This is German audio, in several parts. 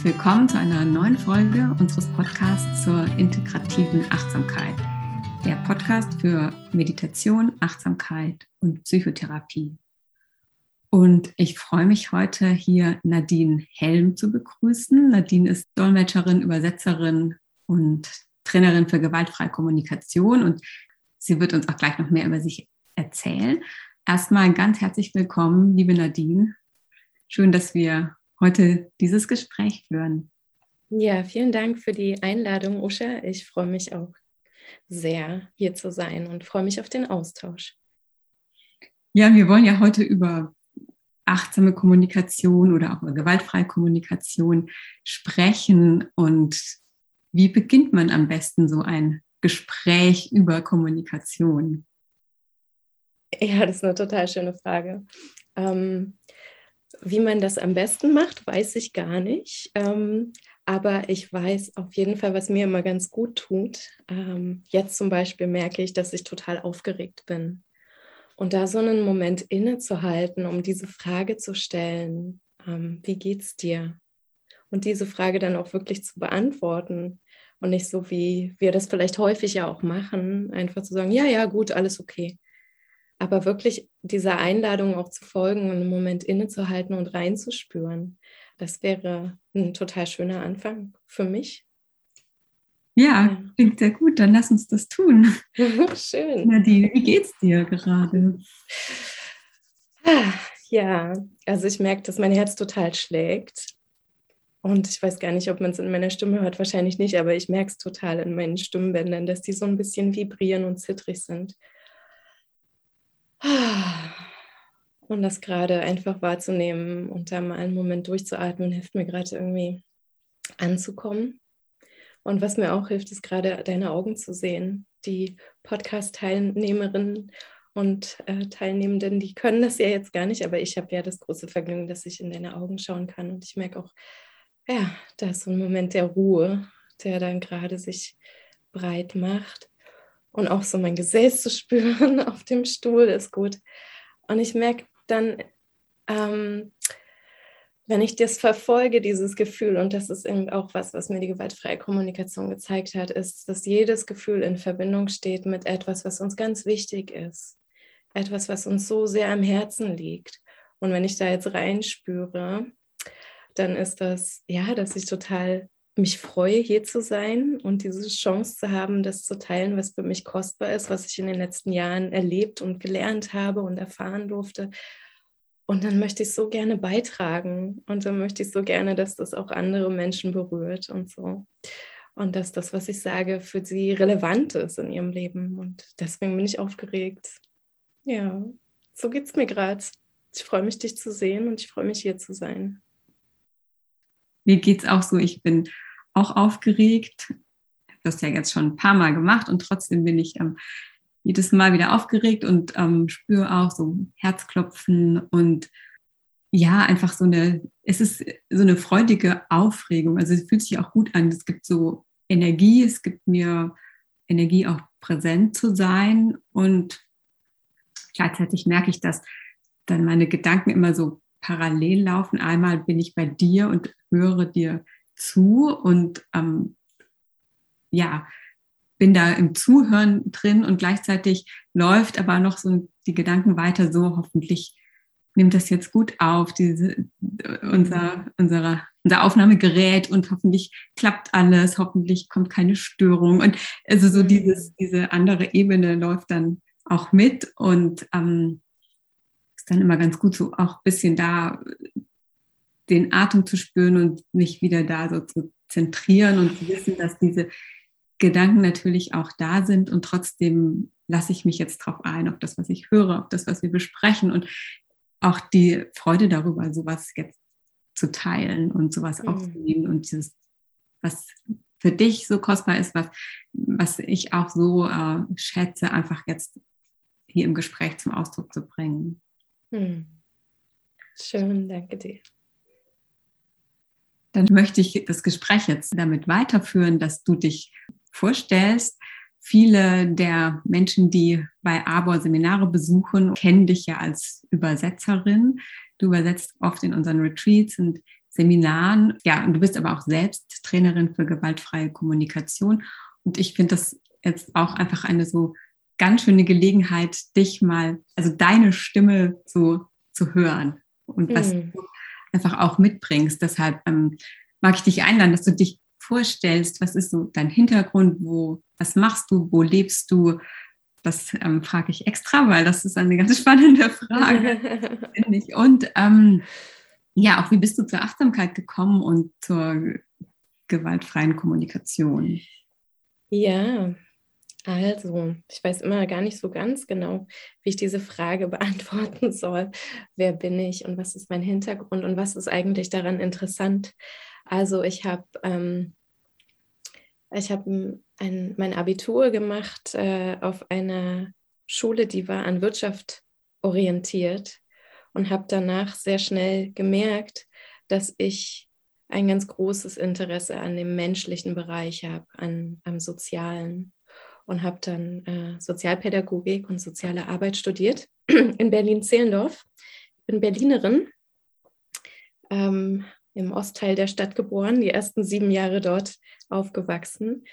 herzlich willkommen zu einer neuen Folge unseres Podcasts zur integrativen Achtsamkeit. Der Podcast für Meditation, Achtsamkeit und Psychotherapie. Und ich freue mich heute hier Nadine Helm zu begrüßen. Nadine ist Dolmetscherin, Übersetzerin und Trainerin für gewaltfreie Kommunikation und sie wird uns auch gleich noch mehr über sich erzählen. Erstmal ganz herzlich willkommen, liebe Nadine. Schön, dass wir heute dieses Gespräch führen. Ja, vielen Dank für die Einladung, Usha. Ich freue mich auch sehr, hier zu sein und freue mich auf den Austausch. Ja, wir wollen ja heute über achtsame Kommunikation oder auch über gewaltfreie Kommunikation sprechen. Und wie beginnt man am besten so ein Gespräch über Kommunikation? Ja, das ist eine total schöne Frage. Ähm, wie man das am besten macht, weiß ich gar nicht. Ähm, aber ich weiß auf jeden Fall, was mir immer ganz gut tut. Ähm, jetzt zum Beispiel merke ich, dass ich total aufgeregt bin. Und da so einen Moment innezuhalten, um diese Frage zu stellen, ähm, wie geht's dir? Und diese Frage dann auch wirklich zu beantworten und nicht so, wie wir das vielleicht häufig ja auch machen, einfach zu sagen, ja, ja, gut, alles okay aber wirklich dieser Einladung auch zu folgen und einen Moment innezuhalten und reinzuspüren, das wäre ein total schöner Anfang für mich. Ja, klingt sehr gut. Dann lass uns das tun. Schön. Nadine, wie geht's dir gerade? Ah, ja, also ich merke, dass mein Herz total schlägt. Und ich weiß gar nicht, ob man es in meiner Stimme hört, wahrscheinlich nicht, aber ich merke es total in meinen Stimmbändern, dass die so ein bisschen vibrieren und zittrig sind. Und das gerade einfach wahrzunehmen und da mal einen Moment durchzuatmen, hilft mir gerade irgendwie anzukommen. Und was mir auch hilft, ist gerade deine Augen zu sehen. Die Podcast-Teilnehmerinnen und äh, Teilnehmenden, die können das ja jetzt gar nicht, aber ich habe ja das große Vergnügen, dass ich in deine Augen schauen kann. Und ich merke auch, ja, da ist so ein Moment der Ruhe, der dann gerade sich breit macht. Und auch so mein Gesäß zu spüren auf dem Stuhl ist gut. Und ich merke dann, ähm, wenn ich das verfolge, dieses Gefühl, und das ist eben auch was, was mir die gewaltfreie Kommunikation gezeigt hat, ist, dass jedes Gefühl in Verbindung steht mit etwas, was uns ganz wichtig ist. Etwas, was uns so sehr am Herzen liegt. Und wenn ich da jetzt reinspüre, dann ist das, ja, dass ich total mich freue, hier zu sein und diese Chance zu haben, das zu teilen, was für mich kostbar ist, was ich in den letzten Jahren erlebt und gelernt habe und erfahren durfte. Und dann möchte ich so gerne beitragen und dann möchte ich so gerne, dass das auch andere Menschen berührt und so. Und dass das, was ich sage, für sie relevant ist in ihrem Leben. Und deswegen bin ich aufgeregt. Ja, so geht es mir gerade. Ich freue mich, dich zu sehen und ich freue mich, hier zu sein. Mir geht es auch so, ich bin auch aufgeregt. Das ja jetzt schon ein paar Mal gemacht und trotzdem bin ich ähm, jedes Mal wieder aufgeregt und ähm, spüre auch so Herzklopfen und ja, einfach so eine, es ist so eine freudige Aufregung. Also es fühlt sich auch gut an. Es gibt so Energie, es gibt mir Energie auch präsent zu sein und gleichzeitig merke ich, dass dann meine Gedanken immer so parallel laufen. Einmal bin ich bei dir und höre dir zu und ähm, ja, bin da im Zuhören drin und gleichzeitig läuft aber noch so die Gedanken weiter so, hoffentlich nimmt das jetzt gut auf, diese, unser, unsere, unser Aufnahmegerät und hoffentlich klappt alles, hoffentlich kommt keine Störung. Und also so dieses, diese andere Ebene läuft dann auch mit und ähm, ist dann immer ganz gut, so auch ein bisschen da den Atem zu spüren und mich wieder da so zu zentrieren und zu wissen, dass diese Gedanken natürlich auch da sind und trotzdem lasse ich mich jetzt drauf ein, auf das, was ich höre, auf das, was wir besprechen und auch die Freude darüber, sowas jetzt zu teilen und sowas mhm. aufzunehmen und dieses, was für dich so kostbar ist, was, was ich auch so äh, schätze, einfach jetzt hier im Gespräch zum Ausdruck zu bringen. Mhm. Schön, danke dir dann möchte ich das Gespräch jetzt damit weiterführen, dass du dich vorstellst. Viele der Menschen, die bei ABOR Seminare besuchen, kennen dich ja als Übersetzerin. Du übersetzt oft in unseren Retreats und Seminaren. Ja, und du bist aber auch selbst Trainerin für gewaltfreie Kommunikation. Und ich finde das jetzt auch einfach eine so ganz schöne Gelegenheit, dich mal, also deine Stimme so zu hören und was mhm. du einfach auch mitbringst. Deshalb ähm, mag ich dich einladen, dass du dich vorstellst, was ist so dein Hintergrund, wo, was machst du, wo lebst du? Das ähm, frage ich extra, weil das ist eine ganz spannende Frage, finde ich. Und ähm, ja, auch wie bist du zur Achtsamkeit gekommen und zur gewaltfreien Kommunikation? Ja, also, ich weiß immer gar nicht so ganz genau, wie ich diese Frage beantworten soll. Wer bin ich und was ist mein Hintergrund und was ist eigentlich daran interessant? Also, ich habe ähm, hab ein, mein Abitur gemacht äh, auf einer Schule, die war an Wirtschaft orientiert und habe danach sehr schnell gemerkt, dass ich ein ganz großes Interesse an dem menschlichen Bereich habe, an, am Sozialen und habe dann äh, Sozialpädagogik und soziale Arbeit studiert in Berlin-Zehlendorf. Ich bin Berlinerin, ähm, im Ostteil der Stadt geboren, die ersten sieben Jahre dort aufgewachsen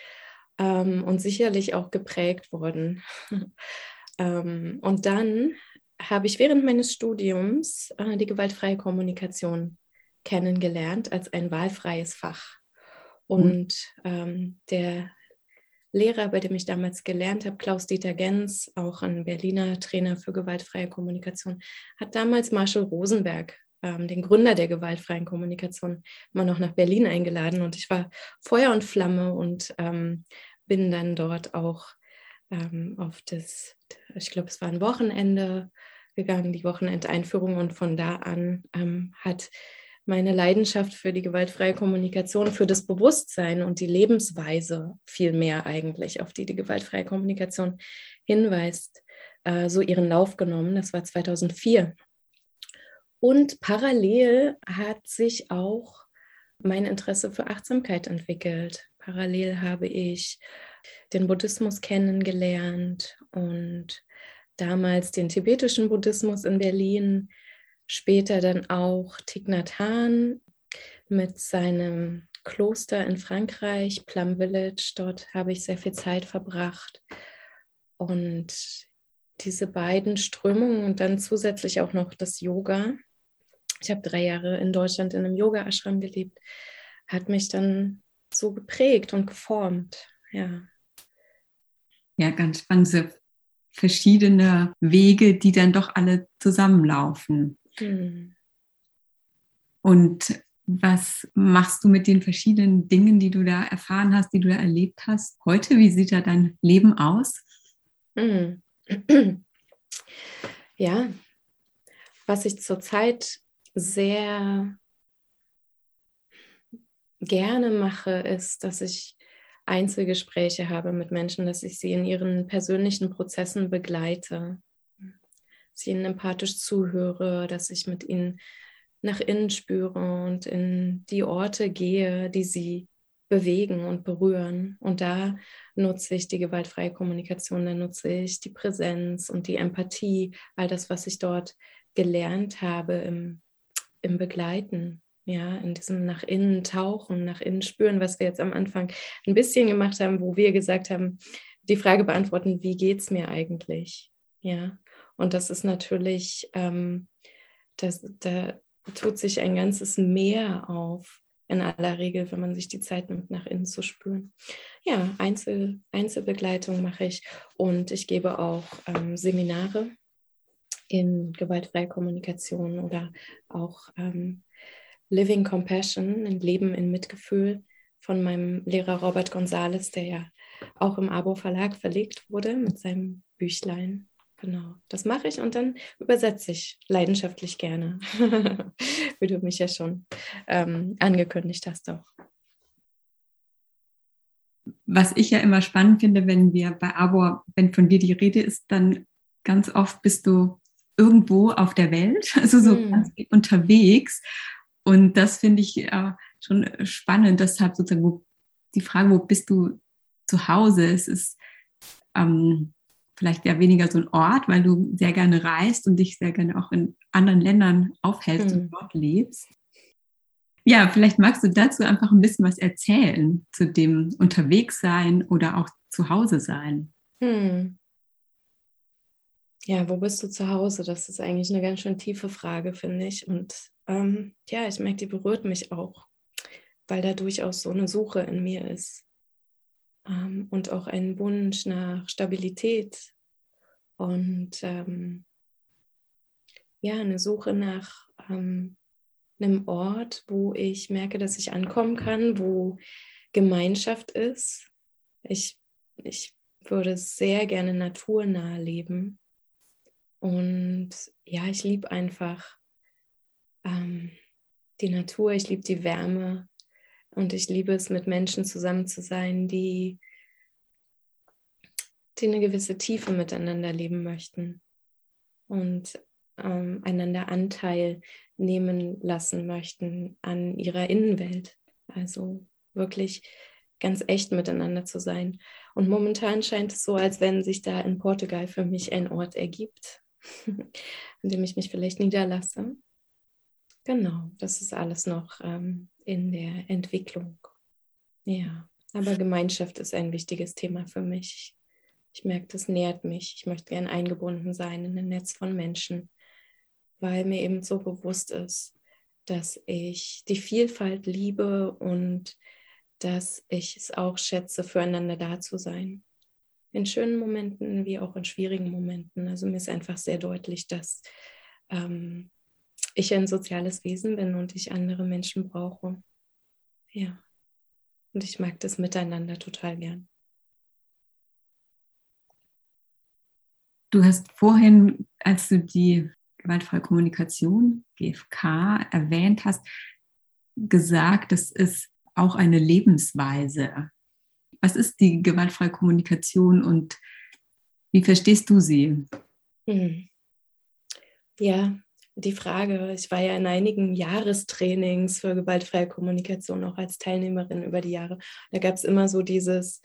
ähm, und sicherlich auch geprägt worden. ähm, und dann habe ich während meines Studiums äh, die gewaltfreie Kommunikation kennengelernt als ein wahlfreies Fach. Und ähm, der Lehrer, bei dem ich damals gelernt habe, Klaus-Dieter Gens, auch ein Berliner Trainer für gewaltfreie Kommunikation, hat damals Marshall Rosenberg, ähm, den Gründer der gewaltfreien Kommunikation, mal noch nach Berlin eingeladen. Und ich war Feuer und Flamme und ähm, bin dann dort auch ähm, auf das, ich glaube, es war ein Wochenende gegangen, die Wochenendeinführung. Und von da an ähm, hat meine Leidenschaft für die gewaltfreie Kommunikation, für das Bewusstsein und die Lebensweise viel mehr eigentlich, auf die die gewaltfreie Kommunikation hinweist, äh, so ihren Lauf genommen. Das war 2004. Und parallel hat sich auch mein Interesse für Achtsamkeit entwickelt. Parallel habe ich den Buddhismus kennengelernt und damals den tibetischen Buddhismus in Berlin später dann auch Thich mit seinem Kloster in Frankreich, Plum Village. Dort habe ich sehr viel Zeit verbracht. Und diese beiden Strömungen und dann zusätzlich auch noch das Yoga. Ich habe drei Jahre in Deutschland in einem Yoga-Ashram gelebt, hat mich dann so geprägt und geformt. Ja. Ja, ganz spannend. Verschiedene Wege, die dann doch alle zusammenlaufen. Mhm. Und was machst du mit den verschiedenen Dingen, die du da erfahren hast, die du da erlebt hast heute? Wie sieht da dein Leben aus? Mhm. Ja, was ich zurzeit sehr gerne mache, ist, dass ich Einzelgespräche habe mit Menschen, dass ich sie in ihren persönlichen Prozessen begleite ich ihnen empathisch zuhöre, dass ich mit ihnen nach innen spüre und in die Orte gehe, die sie bewegen und berühren. Und da nutze ich die gewaltfreie Kommunikation, da nutze ich die Präsenz und die Empathie, all das, was ich dort gelernt habe im, im Begleiten. Ja, in diesem nach innen tauchen, nach innen spüren, was wir jetzt am Anfang ein bisschen gemacht haben, wo wir gesagt haben, die Frage beantworten, wie geht es mir eigentlich? Ja, und das ist natürlich, ähm, das, da tut sich ein ganzes Meer auf, in aller Regel, wenn man sich die Zeit nimmt, nach innen zu spüren. Ja, Einzel, Einzelbegleitung mache ich und ich gebe auch ähm, Seminare in gewaltfreier Kommunikation oder auch ähm, Living Compassion, ein Leben in Mitgefühl von meinem Lehrer Robert Gonzales, der ja auch im Abo Verlag verlegt wurde mit seinem Büchlein Genau, das mache ich und dann übersetze ich leidenschaftlich gerne, wie du mich ja schon ähm, angekündigt hast auch. Was ich ja immer spannend finde, wenn wir bei Abo, wenn von dir die Rede ist, dann ganz oft bist du irgendwo auf der Welt, also so mm. ganz unterwegs. Und das finde ich äh, schon spannend. Deshalb sozusagen wo, die Frage, wo bist du zu Hause? Es ist ähm, vielleicht ja weniger so ein Ort, weil du sehr gerne reist und dich sehr gerne auch in anderen Ländern aufhältst mhm. und dort lebst. Ja, vielleicht magst du dazu einfach ein bisschen was erzählen, zu dem Unterwegssein oder auch zu Hause sein. Hm. Ja, wo bist du zu Hause? Das ist eigentlich eine ganz schön tiefe Frage, finde ich. Und ähm, ja, ich merke, die berührt mich auch, weil da durchaus so eine Suche in mir ist. Ähm, und auch ein Wunsch nach Stabilität und ähm, ja, eine Suche nach ähm, einem Ort, wo ich merke, dass ich ankommen kann, wo Gemeinschaft ist. Ich, ich würde sehr gerne naturnah leben. Und ja, ich liebe einfach ähm, die Natur, ich liebe die Wärme und ich liebe es, mit Menschen zusammen zu sein, die, die eine gewisse Tiefe miteinander leben möchten und ähm, einander Anteil nehmen lassen möchten an ihrer Innenwelt. Also wirklich ganz echt miteinander zu sein. Und momentan scheint es so, als wenn sich da in Portugal für mich ein Ort ergibt, an dem ich mich vielleicht niederlasse. Genau, das ist alles noch ähm, in der Entwicklung. Ja, aber Gemeinschaft ist ein wichtiges Thema für mich. Ich merke, das nährt mich. Ich möchte gern eingebunden sein in ein Netz von Menschen, weil mir eben so bewusst ist, dass ich die Vielfalt liebe und dass ich es auch schätze, füreinander da zu sein. In schönen Momenten wie auch in schwierigen Momenten. Also mir ist einfach sehr deutlich, dass ähm, ich ein soziales Wesen bin und ich andere Menschen brauche. Ja. Und ich mag das Miteinander total gern. Du hast vorhin, als du die gewaltfreie Kommunikation, GFK, erwähnt hast, gesagt, das ist auch eine Lebensweise. Was ist die gewaltfreie Kommunikation und wie verstehst du sie? Hm. Ja, die Frage, ich war ja in einigen Jahrestrainings für gewaltfreie Kommunikation auch als Teilnehmerin über die Jahre. Da gab es immer so dieses,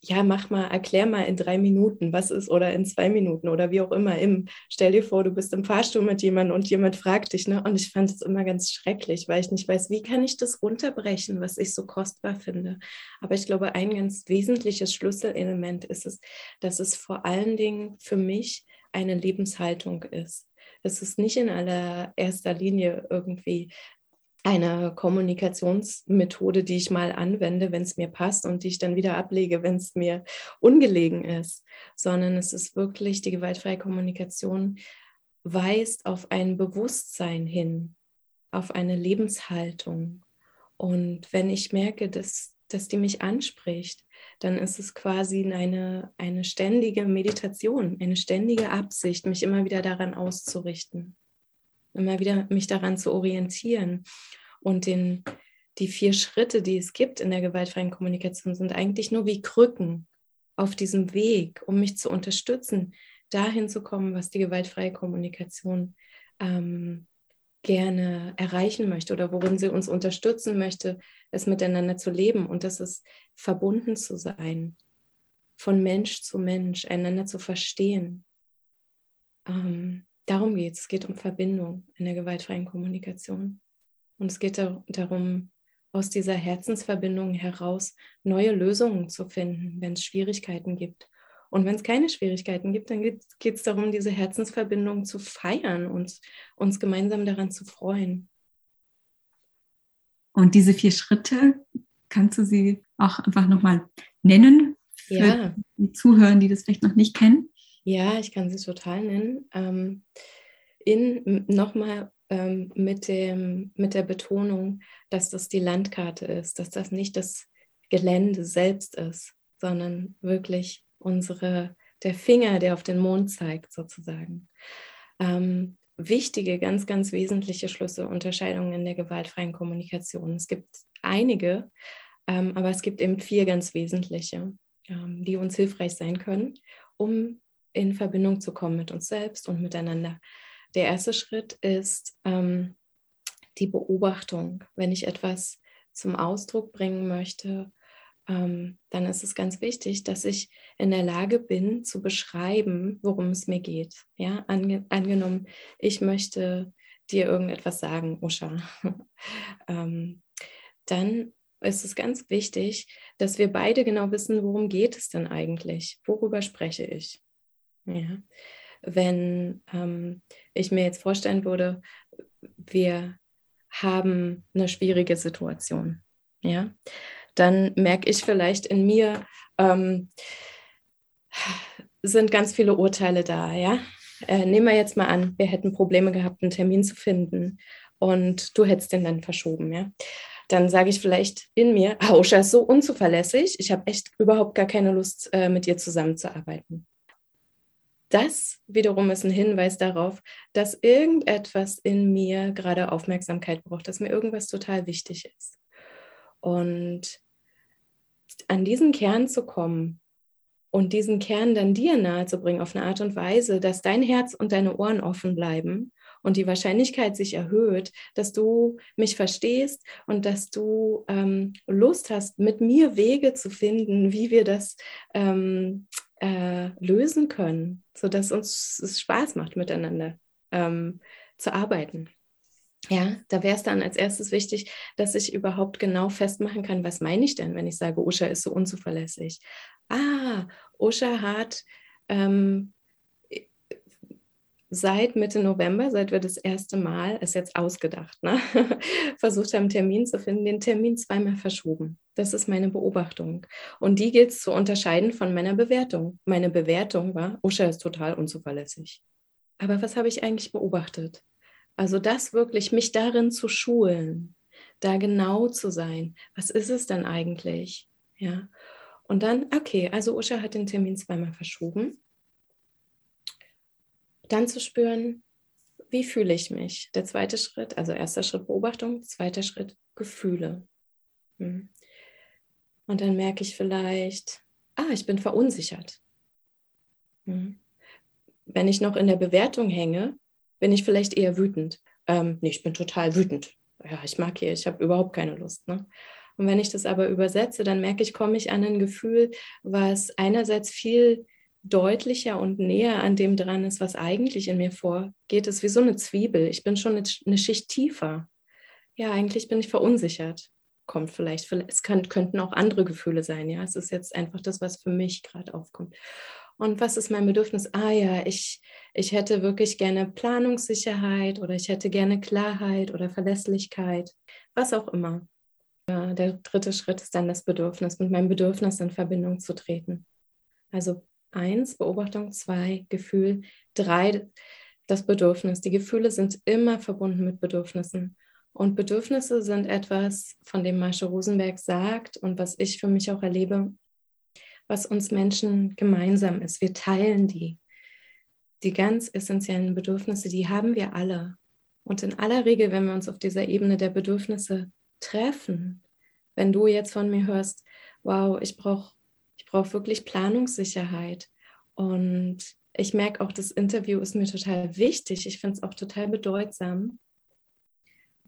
ja, mach mal, erklär mal in drei Minuten, was ist oder in zwei Minuten oder wie auch immer. Im, stell dir vor, du bist im Fahrstuhl mit jemandem und jemand fragt dich, ne? Und ich fand es immer ganz schrecklich, weil ich nicht weiß, wie kann ich das runterbrechen, was ich so kostbar finde. Aber ich glaube, ein ganz wesentliches Schlüsselelement ist es, dass es vor allen Dingen für mich eine Lebenshaltung ist. Es ist nicht in allererster Linie irgendwie eine Kommunikationsmethode, die ich mal anwende, wenn es mir passt und die ich dann wieder ablege, wenn es mir ungelegen ist, sondern es ist wirklich die gewaltfreie Kommunikation weist auf ein Bewusstsein hin, auf eine Lebenshaltung. Und wenn ich merke, dass, dass die mich anspricht, dann ist es quasi eine, eine ständige Meditation, eine ständige Absicht, mich immer wieder daran auszurichten immer wieder mich daran zu orientieren. Und den, die vier Schritte, die es gibt in der gewaltfreien Kommunikation, sind eigentlich nur wie Krücken auf diesem Weg, um mich zu unterstützen, dahin zu kommen, was die gewaltfreie Kommunikation ähm, gerne erreichen möchte oder worin sie uns unterstützen möchte, es miteinander zu leben. Und das ist verbunden zu sein, von Mensch zu Mensch, einander zu verstehen. Ähm, Darum geht es. Es geht um Verbindung in der gewaltfreien Kommunikation. Und es geht darum, aus dieser Herzensverbindung heraus neue Lösungen zu finden, wenn es Schwierigkeiten gibt. Und wenn es keine Schwierigkeiten gibt, dann geht es darum, diese Herzensverbindung zu feiern und uns gemeinsam daran zu freuen. Und diese vier Schritte, kannst du sie auch einfach nochmal nennen für ja. die Zuhörer, die das vielleicht noch nicht kennen? Ja, ich kann sie total nennen. Ähm, in nochmal ähm, mit, dem, mit der Betonung, dass das die Landkarte ist, dass das nicht das Gelände selbst ist, sondern wirklich unsere, der Finger, der auf den Mond zeigt, sozusagen. Ähm, wichtige, ganz, ganz wesentliche Schlüsse, Unterscheidungen in der gewaltfreien Kommunikation. Es gibt einige, ähm, aber es gibt eben vier ganz wesentliche, ähm, die uns hilfreich sein können, um in Verbindung zu kommen mit uns selbst und miteinander. Der erste Schritt ist ähm, die Beobachtung. Wenn ich etwas zum Ausdruck bringen möchte, ähm, dann ist es ganz wichtig, dass ich in der Lage bin zu beschreiben, worum es mir geht. Ja, Ange angenommen, ich möchte dir irgendetwas sagen, Usha, ähm, dann ist es ganz wichtig, dass wir beide genau wissen, worum geht es denn eigentlich? Worüber spreche ich? Ja. Wenn ähm, ich mir jetzt vorstellen würde, wir haben eine schwierige Situation, ja, dann merke ich vielleicht in mir, ähm, sind ganz viele Urteile da, ja. Äh, nehmen wir jetzt mal an, wir hätten Probleme gehabt, einen Termin zu finden und du hättest den dann verschoben, ja dann sage ich vielleicht in mir, Osha ist so unzuverlässig, ich habe echt überhaupt gar keine Lust, äh, mit ihr zusammenzuarbeiten. Das wiederum ist ein Hinweis darauf, dass irgendetwas in mir gerade Aufmerksamkeit braucht, dass mir irgendwas total wichtig ist. Und an diesen Kern zu kommen und diesen Kern dann dir nahezubringen auf eine Art und Weise, dass dein Herz und deine Ohren offen bleiben und die Wahrscheinlichkeit sich erhöht, dass du mich verstehst und dass du ähm, Lust hast, mit mir Wege zu finden, wie wir das ähm, äh, lösen können, sodass uns es Spaß macht, miteinander ähm, zu arbeiten. Ja, da wäre es dann als erstes wichtig, dass ich überhaupt genau festmachen kann, was meine ich denn, wenn ich sage, Usha ist so unzuverlässig. Ah, Usha hat ähm, seit Mitte November, seit wir das erste Mal, ist jetzt ausgedacht, ne? versucht haben, Termin zu finden, den Termin zweimal verschoben. Das ist meine Beobachtung. Und die gilt es zu unterscheiden von meiner Bewertung. Meine Bewertung war, Usha ist total unzuverlässig. Aber was habe ich eigentlich beobachtet? Also das wirklich, mich darin zu schulen, da genau zu sein. Was ist es denn eigentlich? Ja. Und dann, okay, also Usha hat den Termin zweimal verschoben dann zu spüren, wie fühle ich mich? Der zweite Schritt, also erster Schritt Beobachtung, zweiter Schritt Gefühle. Hm. Und dann merke ich vielleicht, ah, ich bin verunsichert. Hm. Wenn ich noch in der Bewertung hänge, bin ich vielleicht eher wütend. Ähm, nee, ich bin total wütend. Ja, ich mag hier, ich habe überhaupt keine Lust. Ne? Und wenn ich das aber übersetze, dann merke ich, komme ich an ein Gefühl, was einerseits viel deutlicher und näher an dem dran ist, was eigentlich in mir vorgeht, ist wie so eine Zwiebel. Ich bin schon eine Schicht tiefer. Ja, eigentlich bin ich verunsichert. Kommt vielleicht, es kann, könnten auch andere Gefühle sein. Ja, es ist jetzt einfach das, was für mich gerade aufkommt. Und was ist mein Bedürfnis? Ah ja, ich, ich hätte wirklich gerne Planungssicherheit oder ich hätte gerne Klarheit oder Verlässlichkeit, was auch immer. Ja, der dritte Schritt ist dann das Bedürfnis, mit meinem Bedürfnis in Verbindung zu treten. Also Eins, Beobachtung. Zwei, Gefühl. Drei, das Bedürfnis. Die Gefühle sind immer verbunden mit Bedürfnissen. Und Bedürfnisse sind etwas, von dem Marsha Rosenberg sagt und was ich für mich auch erlebe, was uns Menschen gemeinsam ist. Wir teilen die. Die ganz essentiellen Bedürfnisse, die haben wir alle. Und in aller Regel, wenn wir uns auf dieser Ebene der Bedürfnisse treffen, wenn du jetzt von mir hörst, wow, ich brauche brauche wirklich Planungssicherheit. Und ich merke auch, das Interview ist mir total wichtig. Ich finde es auch total bedeutsam.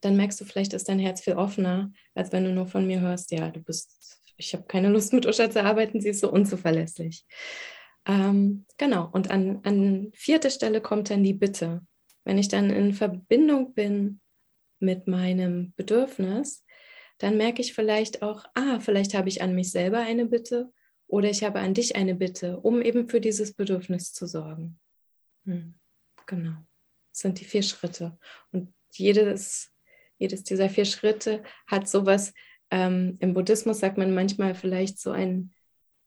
Dann merkst du, vielleicht ist dein Herz viel offener, als wenn du nur von mir hörst, ja, du bist, ich habe keine Lust mit Usha zu arbeiten, sie ist so unzuverlässig. Ähm, genau, und an, an vierter Stelle kommt dann die Bitte. Wenn ich dann in Verbindung bin mit meinem Bedürfnis, dann merke ich vielleicht auch, ah, vielleicht habe ich an mich selber eine Bitte oder ich habe an dich eine Bitte, um eben für dieses Bedürfnis zu sorgen. Hm, genau. Das sind die vier Schritte. Und jedes, jedes dieser vier Schritte hat sowas, ähm, im Buddhismus sagt man manchmal vielleicht so ein,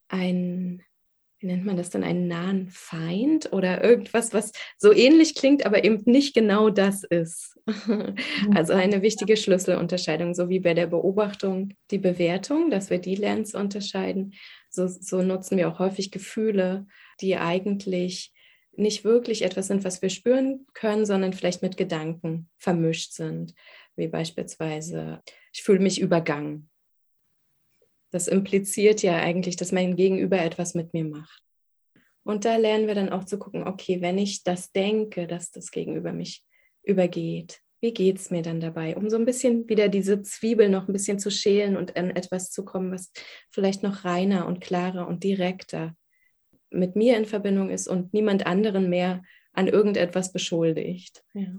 ein, wie nennt man das dann, einen nahen Feind oder irgendwas, was so ähnlich klingt, aber eben nicht genau das ist. also eine wichtige Schlüsselunterscheidung, so wie bei der Beobachtung die Bewertung, dass wir die lernen zu unterscheiden so, so nutzen wir auch häufig Gefühle, die eigentlich nicht wirklich etwas sind, was wir spüren können, sondern vielleicht mit Gedanken vermischt sind, wie beispielsweise, ich fühle mich übergangen. Das impliziert ja eigentlich, dass mein Gegenüber etwas mit mir macht. Und da lernen wir dann auch zu gucken, okay, wenn ich das denke, dass das Gegenüber mich übergeht, wie geht es mir dann dabei, um so ein bisschen wieder diese Zwiebel noch ein bisschen zu schälen und an etwas zu kommen, was vielleicht noch reiner und klarer und direkter mit mir in Verbindung ist und niemand anderen mehr an irgendetwas beschuldigt. Ja.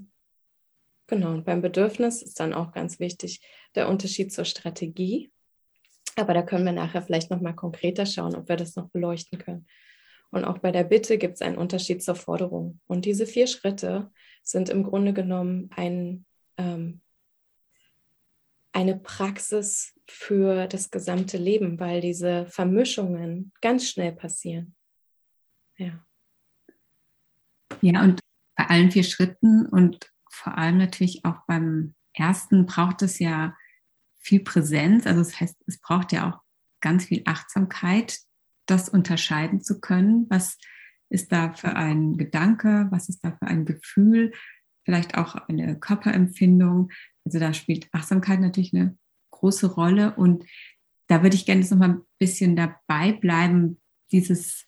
Genau, und beim Bedürfnis ist dann auch ganz wichtig der Unterschied zur Strategie. Aber da können wir nachher vielleicht nochmal konkreter schauen, ob wir das noch beleuchten können. Und auch bei der Bitte gibt es einen Unterschied zur Forderung. Und diese vier Schritte sind im Grunde genommen ein, ähm, eine Praxis für das gesamte Leben, weil diese Vermischungen ganz schnell passieren. Ja. Ja, und bei allen vier Schritten und vor allem natürlich auch beim ersten braucht es ja viel Präsenz. Also das heißt, es braucht ja auch ganz viel Achtsamkeit, das unterscheiden zu können. Was ist da für ein Gedanke? Was ist da für ein Gefühl? Vielleicht auch eine Körperempfindung. Also da spielt Achtsamkeit natürlich eine große Rolle. Und da würde ich gerne noch mal ein bisschen dabei bleiben, dieses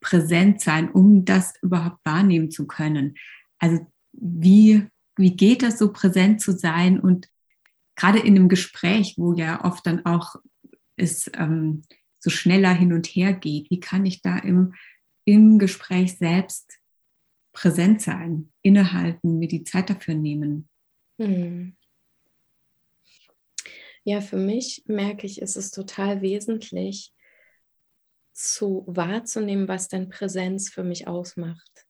präsent sein, um das überhaupt wahrnehmen zu können. Also wie, wie geht das so präsent zu sein und gerade in einem Gespräch, wo ja oft dann auch es ähm, so schneller hin und her geht, wie kann ich da im, im Gespräch selbst präsent sein, innehalten, mir die Zeit dafür nehmen? Hm. Ja, für mich merke ich, ist es total wesentlich, zu wahrzunehmen, was denn Präsenz für mich ausmacht.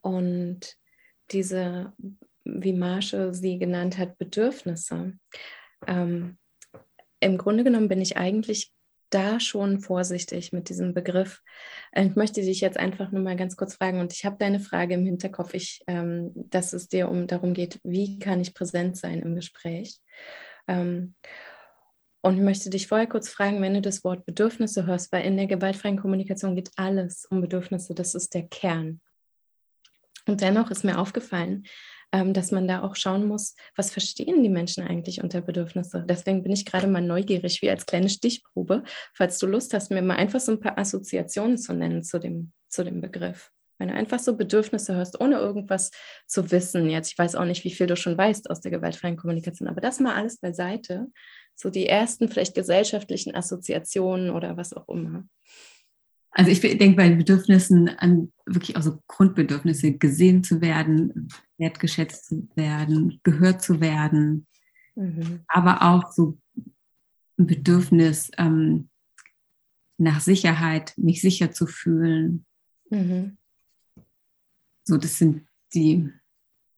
Und diese, wie Marsche sie genannt hat, Bedürfnisse. Ähm, Im Grunde genommen bin ich eigentlich da schon vorsichtig mit diesem Begriff. Äh, ich möchte dich jetzt einfach nur mal ganz kurz fragen und ich habe deine Frage im Hinterkopf, ich, ähm, dass es dir um darum geht, wie kann ich präsent sein im Gespräch. Ähm, und ich möchte dich vorher kurz fragen, wenn du das Wort Bedürfnisse hörst, weil in der gewaltfreien Kommunikation geht alles um Bedürfnisse, das ist der Kern. Und dennoch ist mir aufgefallen, dass man da auch schauen muss, was verstehen die Menschen eigentlich unter Bedürfnisse. Deswegen bin ich gerade mal neugierig, wie als kleine Stichprobe, falls du Lust hast, mir mal einfach so ein paar Assoziationen zu nennen zu dem, zu dem Begriff. Wenn du einfach so Bedürfnisse hörst, ohne irgendwas zu wissen, jetzt, ich weiß auch nicht, wie viel du schon weißt aus der gewaltfreien Kommunikation, aber das mal alles beiseite, so die ersten vielleicht gesellschaftlichen Assoziationen oder was auch immer. Also ich denke bei den Bedürfnissen an wirklich auch so Grundbedürfnisse, gesehen zu werden, wertgeschätzt zu werden, gehört zu werden, mhm. aber auch so ein Bedürfnis ähm, nach Sicherheit, mich sicher zu fühlen. Mhm. So, das sind die,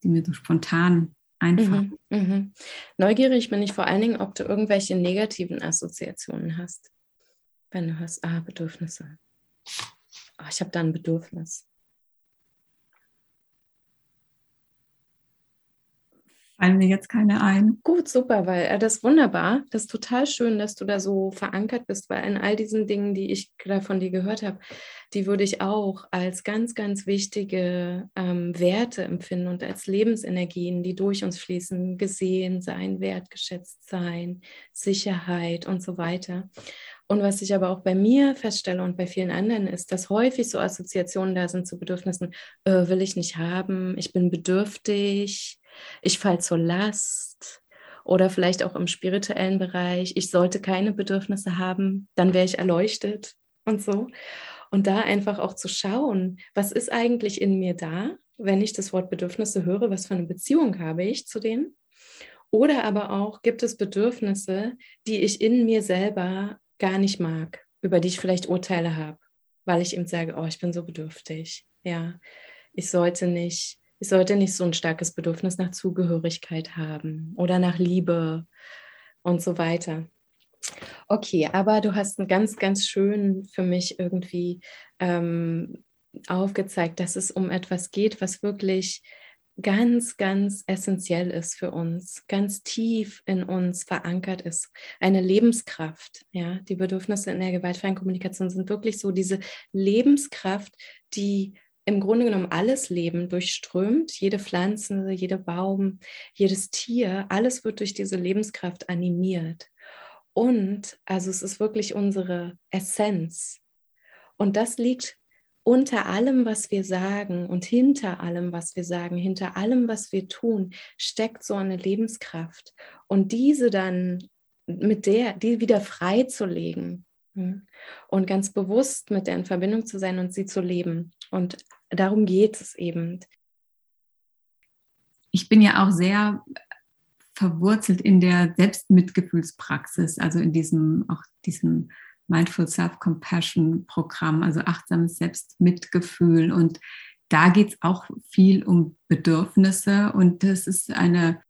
die mir so spontan einfallen. Mhm, mhm. Neugierig bin ich vor allen Dingen, ob du irgendwelche negativen Assoziationen hast. Wenn du hast, ah, Bedürfnisse. Oh, ich habe da ein Bedürfnis. fallen mir jetzt keine ein. Gut, super, weil äh, das ist wunderbar. Das ist total schön, dass du da so verankert bist, weil in all diesen Dingen, die ich da von dir gehört habe, die würde ich auch als ganz, ganz wichtige ähm, Werte empfinden und als Lebensenergien, die durch uns fließen, gesehen sein, wertgeschätzt sein, Sicherheit und so weiter. Und was ich aber auch bei mir feststelle und bei vielen anderen ist, dass häufig so Assoziationen da sind zu Bedürfnissen, äh, will ich nicht haben, ich bin bedürftig, ich falle zur Last oder vielleicht auch im spirituellen Bereich, ich sollte keine Bedürfnisse haben, dann wäre ich erleuchtet und so. Und da einfach auch zu schauen, was ist eigentlich in mir da, wenn ich das Wort Bedürfnisse höre, was für eine Beziehung habe ich zu denen? Oder aber auch, gibt es Bedürfnisse, die ich in mir selber gar nicht mag, über die ich vielleicht Urteile habe, weil ich eben sage, oh, ich bin so bedürftig. Ja, ich sollte nicht ich sollte nicht so ein starkes Bedürfnis nach Zugehörigkeit haben oder nach Liebe und so weiter. Okay, aber du hast ganz, ganz schön für mich irgendwie ähm, aufgezeigt, dass es um etwas geht, was wirklich ganz, ganz essentiell ist für uns, ganz tief in uns verankert ist. Eine Lebenskraft. Ja, die Bedürfnisse in der gewaltfreien Kommunikation sind wirklich so diese Lebenskraft, die im Grunde genommen alles Leben durchströmt, jede Pflanze, jeder Baum, jedes Tier, alles wird durch diese Lebenskraft animiert. Und also es ist wirklich unsere Essenz. Und das liegt unter allem, was wir sagen und hinter allem, was wir sagen, hinter allem, was wir tun, steckt so eine Lebenskraft. Und diese dann mit der, die wieder freizulegen und ganz bewusst mit der in Verbindung zu sein und sie zu leben. Und darum geht es eben. ich bin ja auch sehr verwurzelt in der Selbstmitgefühlspraxis, also in diesem, auch diesem Mindful Self-Compassion Programm, also achtsames Selbstmitgefühl. Und da geht es auch viel um Bedürfnisse. Und das ist eine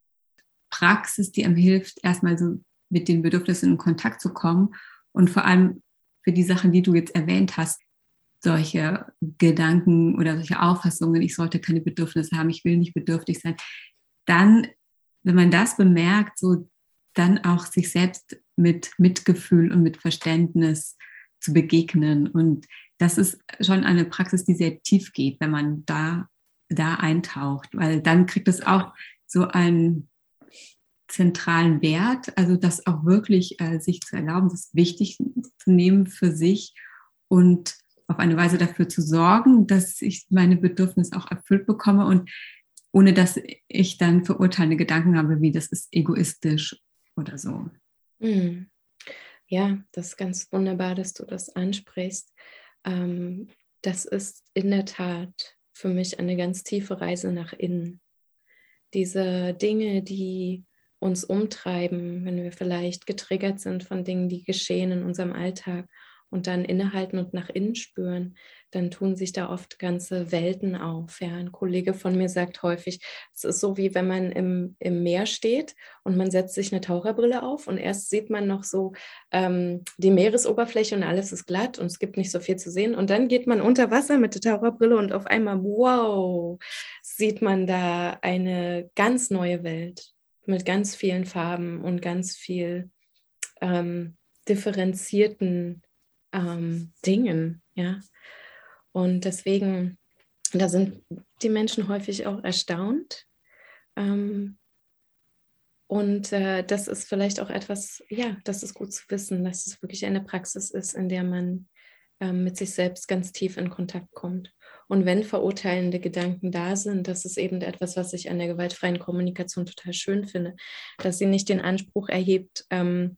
Praxis, die einem hilft, erstmal so mit den Bedürfnissen in Kontakt zu kommen. Und vor allem für die Sachen, die du jetzt erwähnt hast, solche Gedanken oder solche Auffassungen, ich sollte keine Bedürfnisse haben, ich will nicht bedürftig sein, dann, wenn man das bemerkt, so dann auch sich selbst mit Mitgefühl und mit Verständnis zu begegnen. Und das ist schon eine Praxis, die sehr tief geht, wenn man da, da eintaucht, weil dann kriegt es auch so einen zentralen Wert, also das auch wirklich äh, sich zu erlauben, das wichtig zu nehmen für sich und auf eine Weise dafür zu sorgen, dass ich meine Bedürfnisse auch erfüllt bekomme und ohne dass ich dann verurteilende Gedanken habe, wie das ist egoistisch oder so. Mhm. Ja, das ist ganz wunderbar, dass du das ansprichst. Ähm, das ist in der Tat für mich eine ganz tiefe Reise nach innen. Diese Dinge, die uns umtreiben, wenn wir vielleicht getriggert sind von Dingen, die geschehen in unserem Alltag und dann innehalten und nach innen spüren, dann tun sich da oft ganze Welten auf. Ja, ein Kollege von mir sagt häufig, es ist so wie wenn man im, im Meer steht und man setzt sich eine Taucherbrille auf und erst sieht man noch so ähm, die Meeresoberfläche und alles ist glatt und es gibt nicht so viel zu sehen. Und dann geht man unter Wasser mit der Taucherbrille und auf einmal, wow, sieht man da eine ganz neue Welt mit ganz vielen Farben und ganz viel ähm, differenzierten ähm, Dingen, ja. Und deswegen, da sind die Menschen häufig auch erstaunt. Ähm, und äh, das ist vielleicht auch etwas, ja, das ist gut zu wissen, dass es wirklich eine Praxis ist, in der man ähm, mit sich selbst ganz tief in Kontakt kommt. Und wenn verurteilende Gedanken da sind, das ist eben etwas, was ich an der gewaltfreien Kommunikation total schön finde, dass sie nicht den Anspruch erhebt, ähm,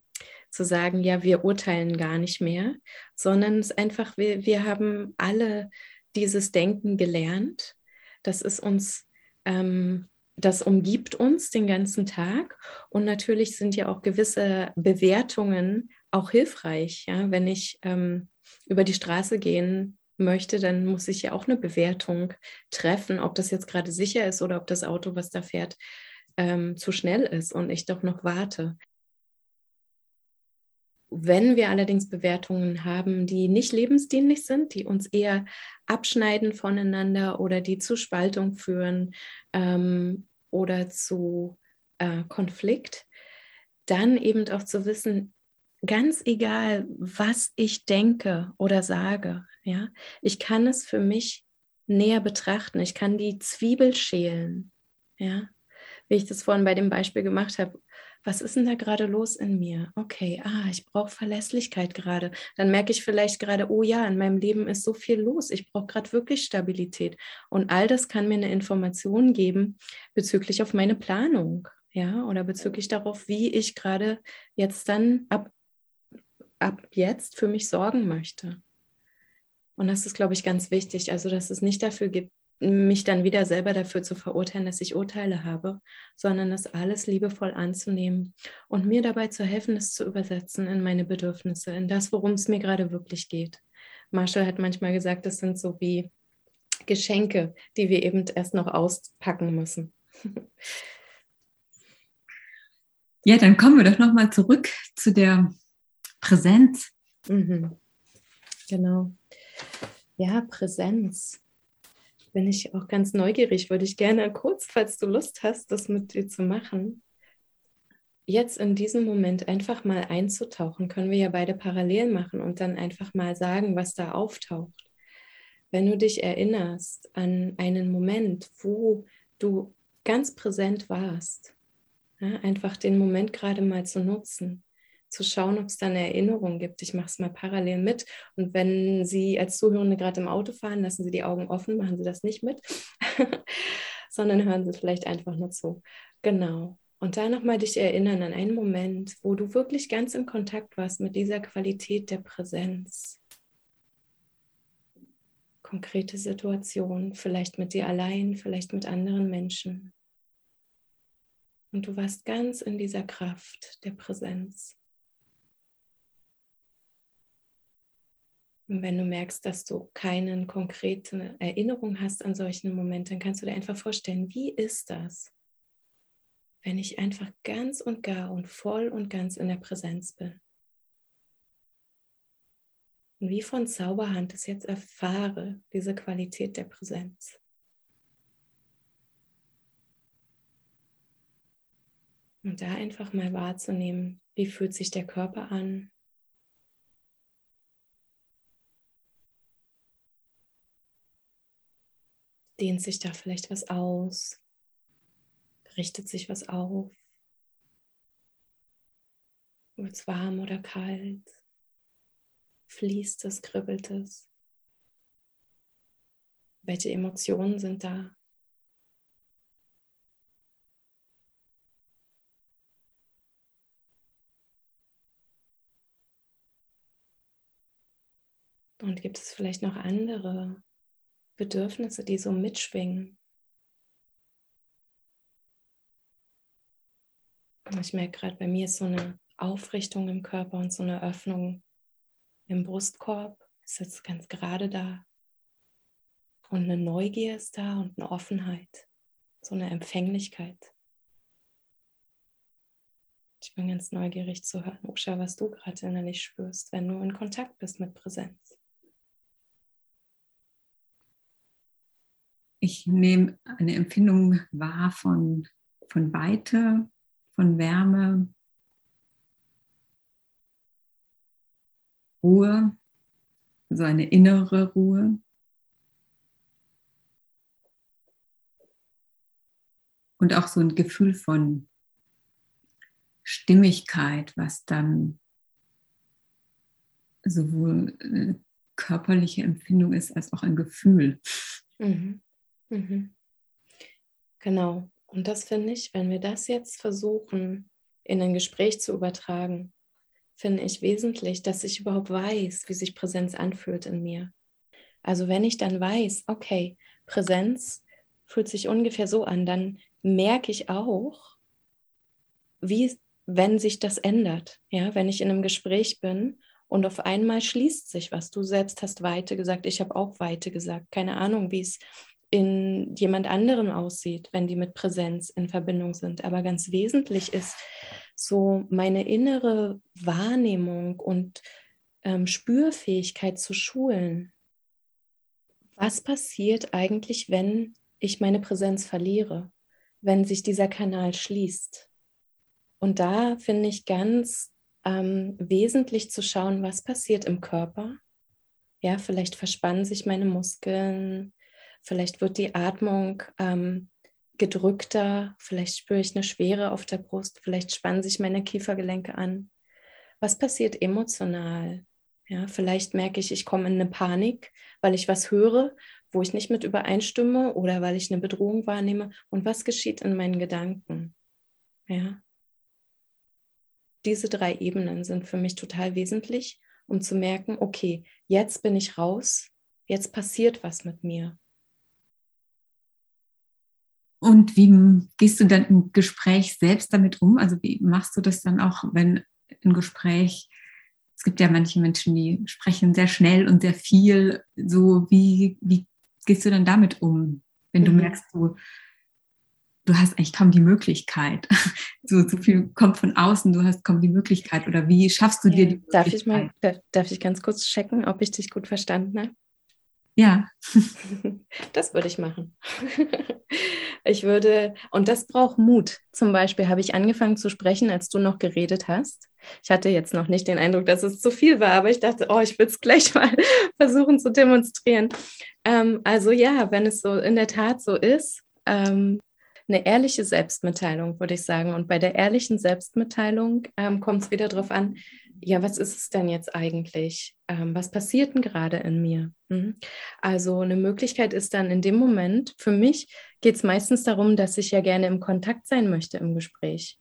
zu sagen, ja, wir urteilen gar nicht mehr, sondern es ist einfach, wir, wir haben alle dieses Denken gelernt. Das ist uns, ähm, das umgibt uns den ganzen Tag. Und natürlich sind ja auch gewisse Bewertungen auch hilfreich. Ja? Wenn ich ähm, über die Straße gehen möchte, dann muss ich ja auch eine Bewertung treffen, ob das jetzt gerade sicher ist oder ob das Auto, was da fährt, ähm, zu schnell ist und ich doch noch warte. Wenn wir allerdings Bewertungen haben, die nicht lebensdienlich sind, die uns eher abschneiden voneinander oder die zu Spaltung führen ähm, oder zu äh, Konflikt, dann eben auch zu wissen, ganz egal, was ich denke oder sage, ja, ich kann es für mich näher betrachten. Ich kann die Zwiebel schälen, ja, wie ich das vorhin bei dem Beispiel gemacht habe was ist denn da gerade los in mir? Okay, ah, ich brauche Verlässlichkeit gerade. Dann merke ich vielleicht gerade, oh ja, in meinem Leben ist so viel los. Ich brauche gerade wirklich Stabilität. Und all das kann mir eine Information geben bezüglich auf meine Planung, ja, oder bezüglich darauf, wie ich gerade jetzt dann ab, ab jetzt für mich sorgen möchte. Und das ist, glaube ich, ganz wichtig. Also, dass es nicht dafür gibt, mich dann wieder selber dafür zu verurteilen, dass ich Urteile habe, sondern das alles liebevoll anzunehmen und mir dabei zu helfen, es zu übersetzen in meine Bedürfnisse, in das, worum es mir gerade wirklich geht. Marshall hat manchmal gesagt, das sind so wie Geschenke, die wir eben erst noch auspacken müssen. Ja, dann kommen wir doch nochmal zurück zu der Präsenz. Mhm. Genau. Ja, Präsenz bin ich auch ganz neugierig, würde ich gerne kurz, falls du Lust hast, das mit dir zu machen. Jetzt in diesem Moment einfach mal einzutauchen, können wir ja beide parallel machen und dann einfach mal sagen, was da auftaucht. Wenn du dich erinnerst an einen Moment, wo du ganz präsent warst, ja, einfach den Moment gerade mal zu nutzen zu schauen, ob es da eine Erinnerung gibt. Ich mache es mal parallel mit. Und wenn Sie als Zuhörende gerade im Auto fahren, lassen Sie die Augen offen, machen Sie das nicht mit, sondern hören Sie vielleicht einfach nur zu. Genau. Und da nochmal dich erinnern an einen Moment, wo du wirklich ganz in Kontakt warst mit dieser Qualität der Präsenz. Konkrete Situation, vielleicht mit dir allein, vielleicht mit anderen Menschen. Und du warst ganz in dieser Kraft der Präsenz. Und wenn du merkst, dass du keine konkrete Erinnerung hast an solchen Momenten, dann kannst du dir einfach vorstellen, wie ist das, wenn ich einfach ganz und gar und voll und ganz in der Präsenz bin. Und wie von Zauberhand es jetzt erfahre, diese Qualität der Präsenz. Und da einfach mal wahrzunehmen, wie fühlt sich der Körper an? Dehnt sich da vielleicht was aus? Richtet sich was auf? Wird es warm oder kalt? Fließt es, kribbelt es? Welche Emotionen sind da? Und gibt es vielleicht noch andere Bedürfnisse, die so mitschwingen? Ich merke gerade, bei mir ist so eine Aufrichtung im Körper und so eine Öffnung im Brustkorb. Ist jetzt ganz gerade da. Und eine Neugier ist da und eine Offenheit, so eine Empfänglichkeit. Ich bin ganz neugierig zu hören, Usha, was du gerade innerlich spürst, wenn du in Kontakt bist mit Präsenz. Ich nehme eine Empfindung wahr von, von Weite, von Wärme, Ruhe, so eine innere Ruhe. Und auch so ein Gefühl von Stimmigkeit, was dann sowohl eine körperliche Empfindung ist als auch ein Gefühl. Mhm. Mhm. Genau. Und das finde ich, wenn wir das jetzt versuchen, in ein Gespräch zu übertragen, finde ich wesentlich, dass ich überhaupt weiß, wie sich Präsenz anfühlt in mir. Also wenn ich dann weiß, okay, Präsenz fühlt sich ungefähr so an, dann merke ich auch, wie, wenn sich das ändert. Ja, wenn ich in einem Gespräch bin und auf einmal schließt sich was. Du selbst hast Weite gesagt, ich habe auch Weite gesagt. Keine Ahnung, wie es in jemand anderem aussieht, wenn die mit Präsenz in Verbindung sind. Aber ganz wesentlich ist so meine innere Wahrnehmung und ähm, Spürfähigkeit zu schulen. Was passiert eigentlich, wenn ich meine Präsenz verliere, wenn sich dieser Kanal schließt? Und da finde ich ganz ähm, wesentlich zu schauen, was passiert im Körper. Ja, vielleicht verspannen sich meine Muskeln, Vielleicht wird die Atmung ähm, gedrückter, vielleicht spüre ich eine Schwere auf der Brust, vielleicht spannen sich meine Kiefergelenke an. Was passiert emotional? Ja, vielleicht merke ich, ich komme in eine Panik, weil ich was höre, wo ich nicht mit übereinstimme oder weil ich eine Bedrohung wahrnehme. Und was geschieht in meinen Gedanken? Ja. Diese drei Ebenen sind für mich total wesentlich, um zu merken, okay, jetzt bin ich raus, jetzt passiert was mit mir. Und wie gehst du dann im Gespräch selbst damit um? Also wie machst du das dann auch, wenn ein Gespräch, es gibt ja manche Menschen, die sprechen sehr schnell und sehr viel, so wie, wie gehst du dann damit um, wenn du mhm. merkst, du, du hast eigentlich kaum die Möglichkeit, so, so viel kommt von außen, du hast kaum die Möglichkeit oder wie schaffst du dir die Möglichkeit? Darf ich mal, darf ich ganz kurz checken, ob ich dich gut verstanden habe? Ja. Das würde ich machen. Ich würde, und das braucht Mut. Zum Beispiel habe ich angefangen zu sprechen, als du noch geredet hast. Ich hatte jetzt noch nicht den Eindruck, dass es zu viel war, aber ich dachte, oh, ich will es gleich mal versuchen zu demonstrieren. Ähm, also ja, wenn es so in der Tat so ist, ähm, eine ehrliche Selbstmitteilung, würde ich sagen. Und bei der ehrlichen Selbstmitteilung ähm, kommt es wieder darauf an, ja, was ist es denn jetzt eigentlich? Ähm, was passiert denn gerade in mir? Mhm. Also eine Möglichkeit ist dann in dem Moment, für mich geht es meistens darum, dass ich ja gerne im Kontakt sein möchte im Gespräch.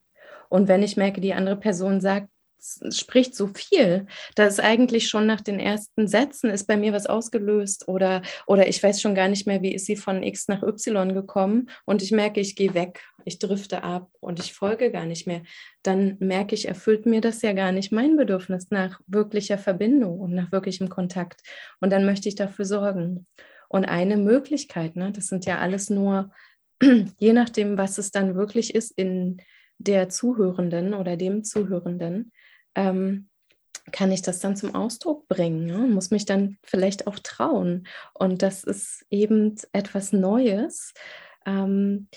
Und wenn ich merke, die andere Person sagt, spricht so viel. Da ist eigentlich schon nach den ersten Sätzen ist bei mir was ausgelöst oder, oder ich weiß schon gar nicht mehr, wie ist sie von X nach Y gekommen und ich merke, ich gehe weg, ich drifte ab und ich folge gar nicht mehr. Dann merke ich, erfüllt mir das ja gar nicht mein Bedürfnis nach wirklicher Verbindung und nach wirklichem Kontakt. Und dann möchte ich dafür sorgen. Und eine Möglichkeit, ne, das sind ja alles nur, je nachdem, was es dann wirklich ist in der Zuhörenden oder dem Zuhörenden, ähm, kann ich das dann zum Ausdruck bringen, ne? muss mich dann vielleicht auch trauen. Und das ist eben etwas Neues, ähm,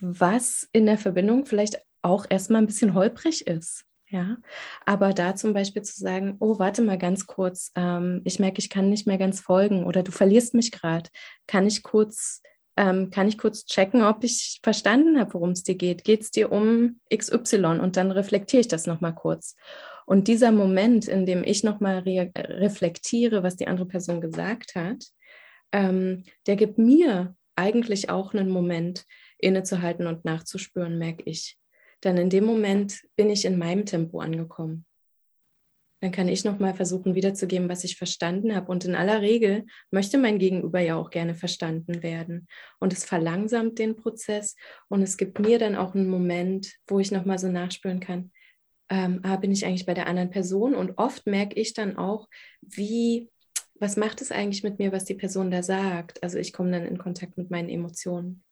was in der Verbindung vielleicht auch erstmal ein bisschen holprig ist. Ja, aber da zum Beispiel zu sagen, oh, warte mal ganz kurz, ähm, ich merke, ich kann nicht mehr ganz folgen oder du verlierst mich gerade, kann ich kurz ähm, kann ich kurz checken, ob ich verstanden habe, worum es dir geht. Geht es dir um XY? Und dann reflektiere ich das nochmal kurz. Und dieser Moment, in dem ich nochmal re reflektiere, was die andere Person gesagt hat, ähm, der gibt mir eigentlich auch einen Moment, innezuhalten und nachzuspüren, merke ich. Dann in dem Moment bin ich in meinem Tempo angekommen dann kann ich nochmal versuchen wiederzugeben, was ich verstanden habe. Und in aller Regel möchte mein Gegenüber ja auch gerne verstanden werden. Und es verlangsamt den Prozess und es gibt mir dann auch einen Moment, wo ich nochmal so nachspüren kann, ähm, ah, bin ich eigentlich bei der anderen Person? Und oft merke ich dann auch, wie, was macht es eigentlich mit mir, was die Person da sagt? Also ich komme dann in Kontakt mit meinen Emotionen.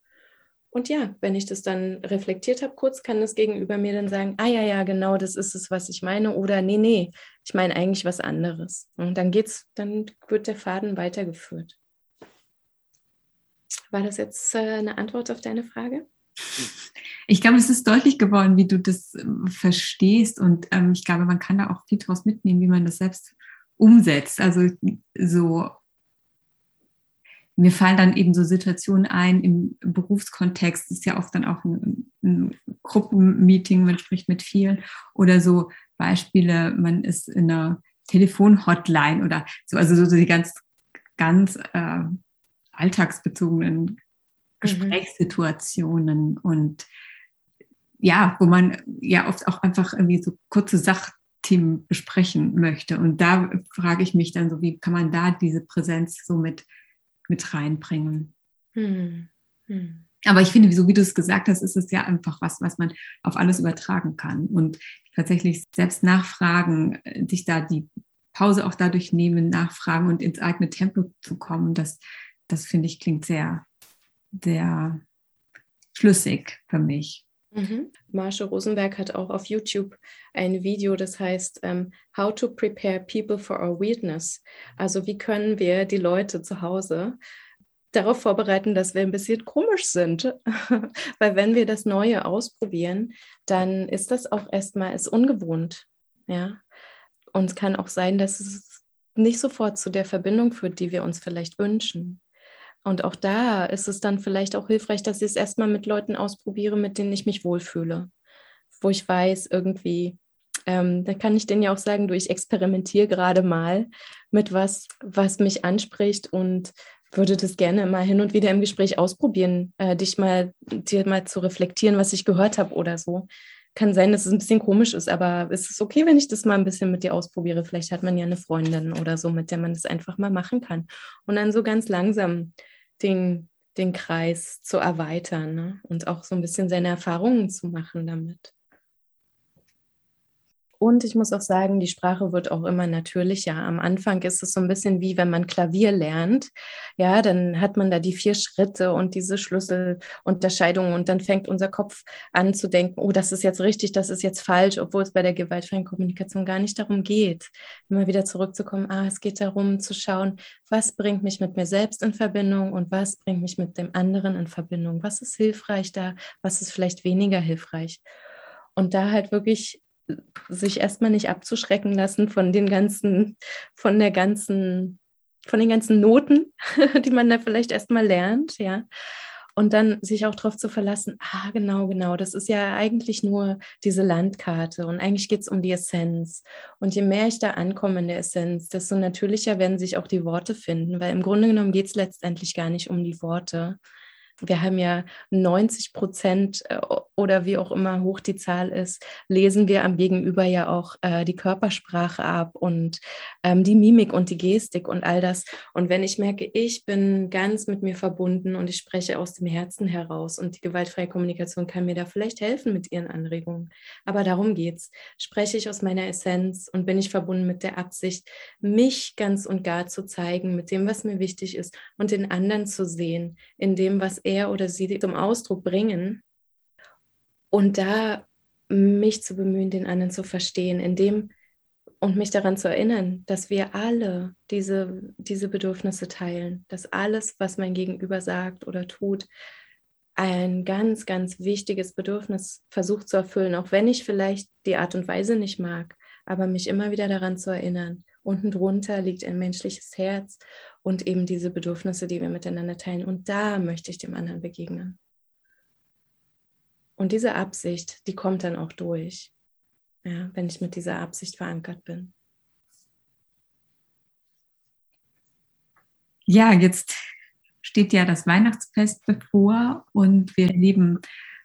Und ja, wenn ich das dann reflektiert habe, kurz kann das Gegenüber mir dann sagen, ah ja, ja, genau, das ist es, was ich meine. Oder nee, nee, ich meine eigentlich was anderes. Und dann geht's, dann wird der Faden weitergeführt. War das jetzt äh, eine Antwort auf deine Frage? Ich glaube, es ist deutlich geworden, wie du das äh, verstehst. Und ähm, ich glaube, man kann da auch viel draus mitnehmen, wie man das selbst umsetzt. Also so mir fallen dann eben so Situationen ein im Berufskontext, das ist ja oft dann auch ein, ein Gruppenmeeting, man spricht mit vielen oder so Beispiele, man ist in einer Telefonhotline oder so, also so die ganz, ganz äh, alltagsbezogenen mhm. Gesprächssituationen mhm. und ja, wo man ja oft auch einfach irgendwie so kurze Sachthemen besprechen möchte. Und da frage ich mich dann so, wie kann man da diese Präsenz so mit mit reinbringen. Hm. Hm. Aber ich finde, so wie du es gesagt hast, ist es ja einfach was, was man auf alles übertragen kann. Und tatsächlich selbst nachfragen, sich da die Pause auch dadurch nehmen, nachfragen und ins eigene Tempo zu kommen, das, das finde ich klingt sehr, sehr schlüssig für mich. Mhm. Marsha Rosenberg hat auch auf YouTube ein Video, das heißt um, ähm, How to Prepare People for Our Weirdness. Also wie können wir die Leute zu Hause darauf vorbereiten, dass wir ein bisschen komisch sind. Weil wenn wir das Neue ausprobieren, dann ist das auch erstmal ist ungewohnt. Ja. Und es kann auch sein, dass es nicht sofort zu der Verbindung führt, die wir uns vielleicht wünschen. Und auch da ist es dann vielleicht auch hilfreich, dass ich es erstmal mit Leuten ausprobiere, mit denen ich mich wohlfühle. Wo ich weiß, irgendwie, ähm, da kann ich denen ja auch sagen, du, ich experimentiere gerade mal mit was, was mich anspricht und würde das gerne mal hin und wieder im Gespräch ausprobieren, äh, dich mal, dir mal zu reflektieren, was ich gehört habe oder so. Kann sein, dass es ein bisschen komisch ist, aber es ist okay, wenn ich das mal ein bisschen mit dir ausprobiere. Vielleicht hat man ja eine Freundin oder so, mit der man das einfach mal machen kann. Und dann so ganz langsam den, den Kreis zu erweitern ne? und auch so ein bisschen seine Erfahrungen zu machen damit. Und ich muss auch sagen, die Sprache wird auch immer natürlicher. Am Anfang ist es so ein bisschen wie wenn man Klavier lernt. Ja, dann hat man da die vier Schritte und diese Schlüsselunterscheidungen und dann fängt unser Kopf an zu denken, oh, das ist jetzt richtig, das ist jetzt falsch, obwohl es bei der gewaltfreien Kommunikation gar nicht darum geht, immer wieder zurückzukommen. Ah, es geht darum zu schauen, was bringt mich mit mir selbst in Verbindung und was bringt mich mit dem anderen in Verbindung? Was ist hilfreich da? Was ist vielleicht weniger hilfreich? Und da halt wirklich sich erstmal nicht abzuschrecken lassen von den ganzen, von der ganzen, von den ganzen Noten, die man da vielleicht erstmal lernt, ja. Und dann sich auch darauf zu verlassen, ah, genau, genau, das ist ja eigentlich nur diese Landkarte und eigentlich geht es um die Essenz. Und je mehr ich da ankomme in der Essenz, desto natürlicher werden sich auch die Worte finden, weil im Grunde genommen geht es letztendlich gar nicht um die Worte, wir haben ja 90 Prozent äh, oder wie auch immer hoch die Zahl ist, lesen wir am Gegenüber ja auch äh, die Körpersprache ab und ähm, die Mimik und die Gestik und all das. Und wenn ich merke, ich bin ganz mit mir verbunden und ich spreche aus dem Herzen heraus und die gewaltfreie Kommunikation kann mir da vielleicht helfen mit ihren Anregungen. Aber darum geht's. Spreche ich aus meiner Essenz und bin ich verbunden mit der Absicht, mich ganz und gar zu zeigen, mit dem, was mir wichtig ist und den anderen zu sehen, in dem, was er oder sie zum Ausdruck bringen und da mich zu bemühen, den anderen zu verstehen, indem und mich daran zu erinnern, dass wir alle diese, diese Bedürfnisse teilen, dass alles, was mein Gegenüber sagt oder tut, ein ganz, ganz wichtiges Bedürfnis versucht zu erfüllen, auch wenn ich vielleicht die Art und Weise nicht mag, aber mich immer wieder daran zu erinnern. Unten drunter liegt ein menschliches Herz und eben diese Bedürfnisse, die wir miteinander teilen. Und da möchte ich dem anderen begegnen. Und diese Absicht, die kommt dann auch durch, ja, wenn ich mit dieser Absicht verankert bin. Ja, jetzt steht ja das Weihnachtsfest bevor und wir erleben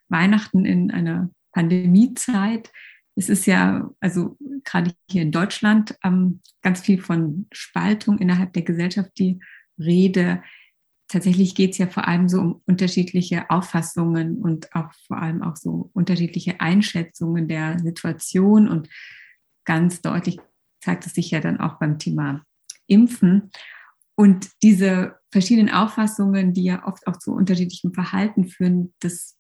Weihnachten in einer Pandemiezeit es ist ja, also gerade hier in Deutschland, ähm, ganz viel von Spaltung innerhalb der Gesellschaft die Rede. Tatsächlich geht es ja vor allem so um unterschiedliche Auffassungen und auch vor allem auch so unterschiedliche Einschätzungen der Situation. Und ganz deutlich zeigt es sich ja dann auch beim Thema Impfen. Und diese verschiedenen Auffassungen, die ja oft auch zu unterschiedlichem Verhalten führen, das